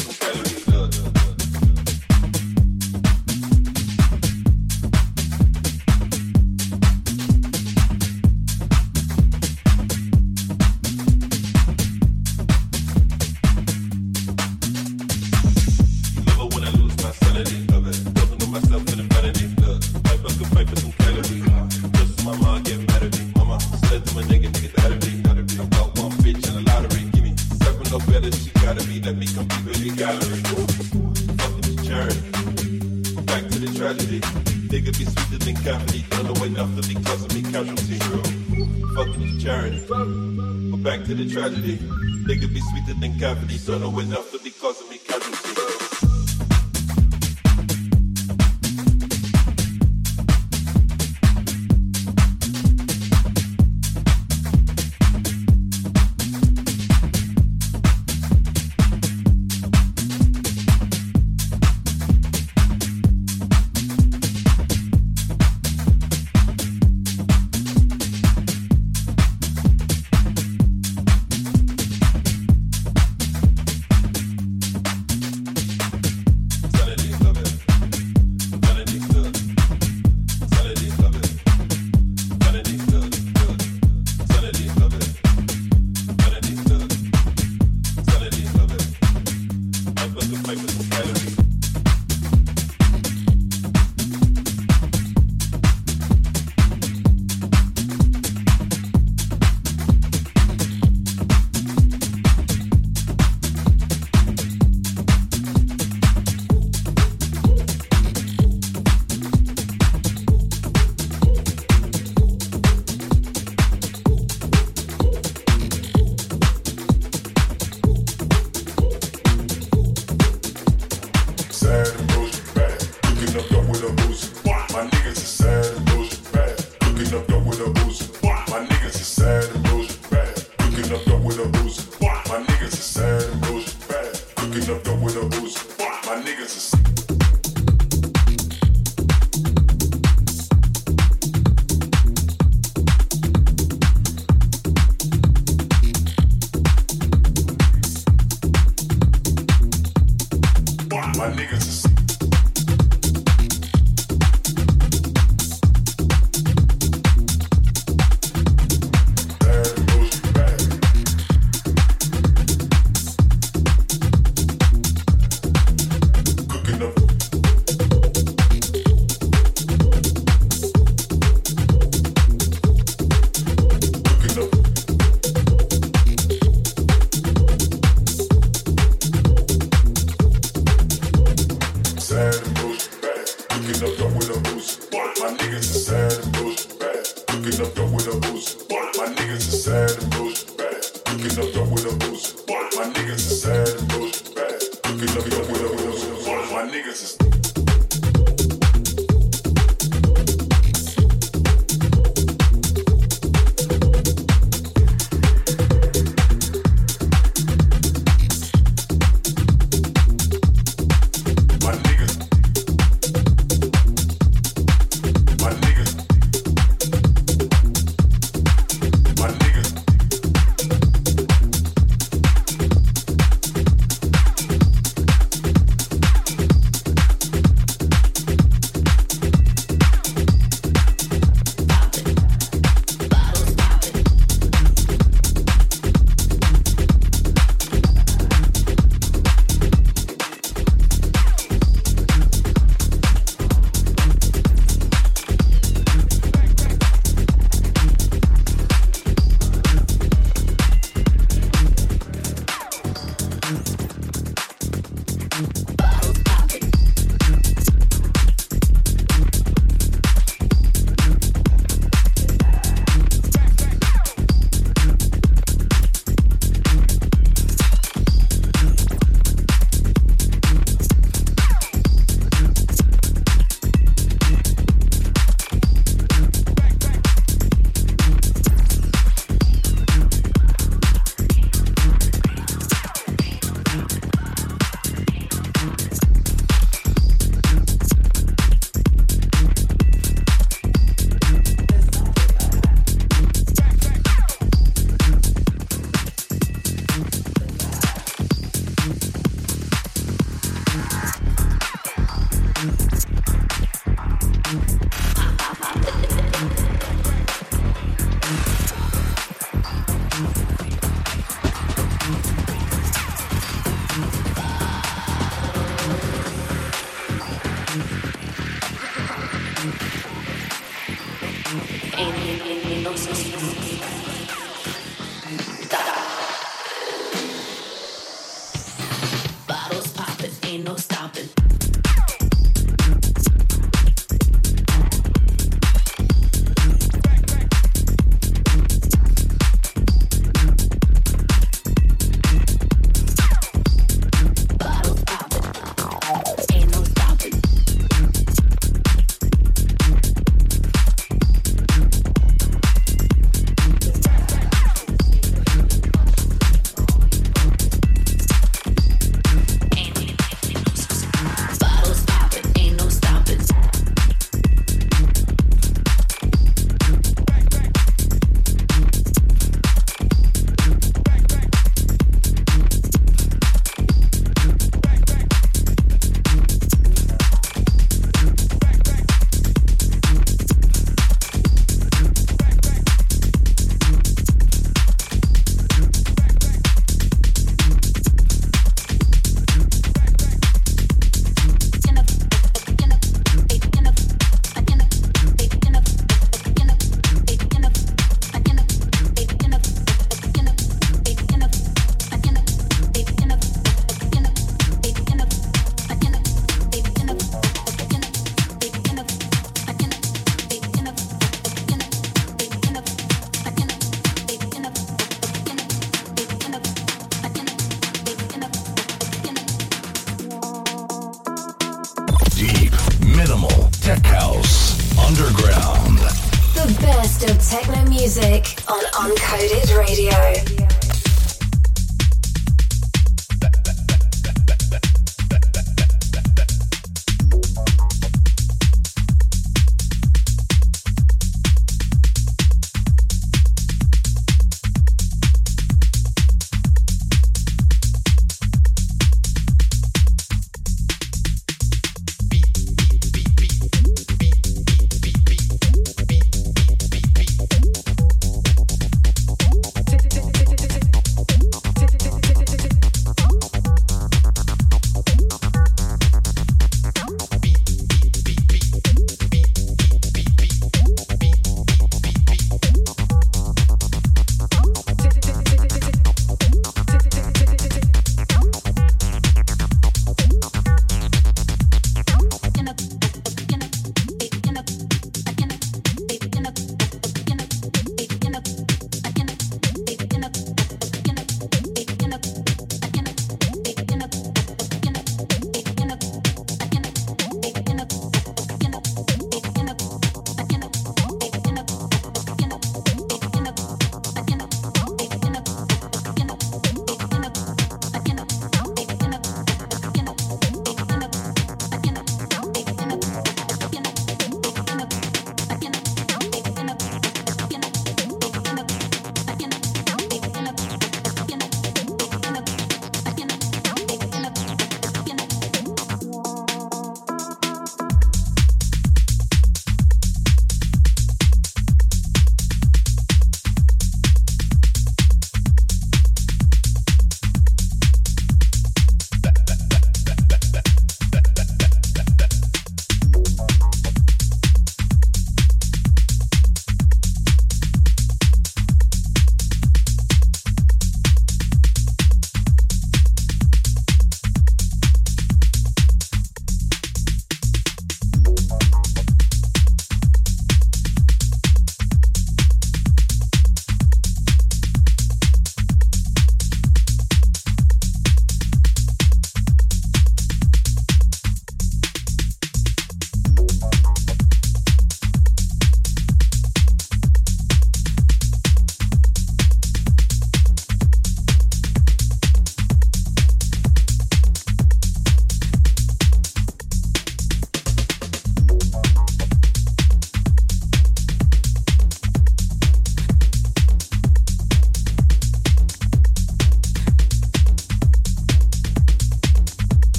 together.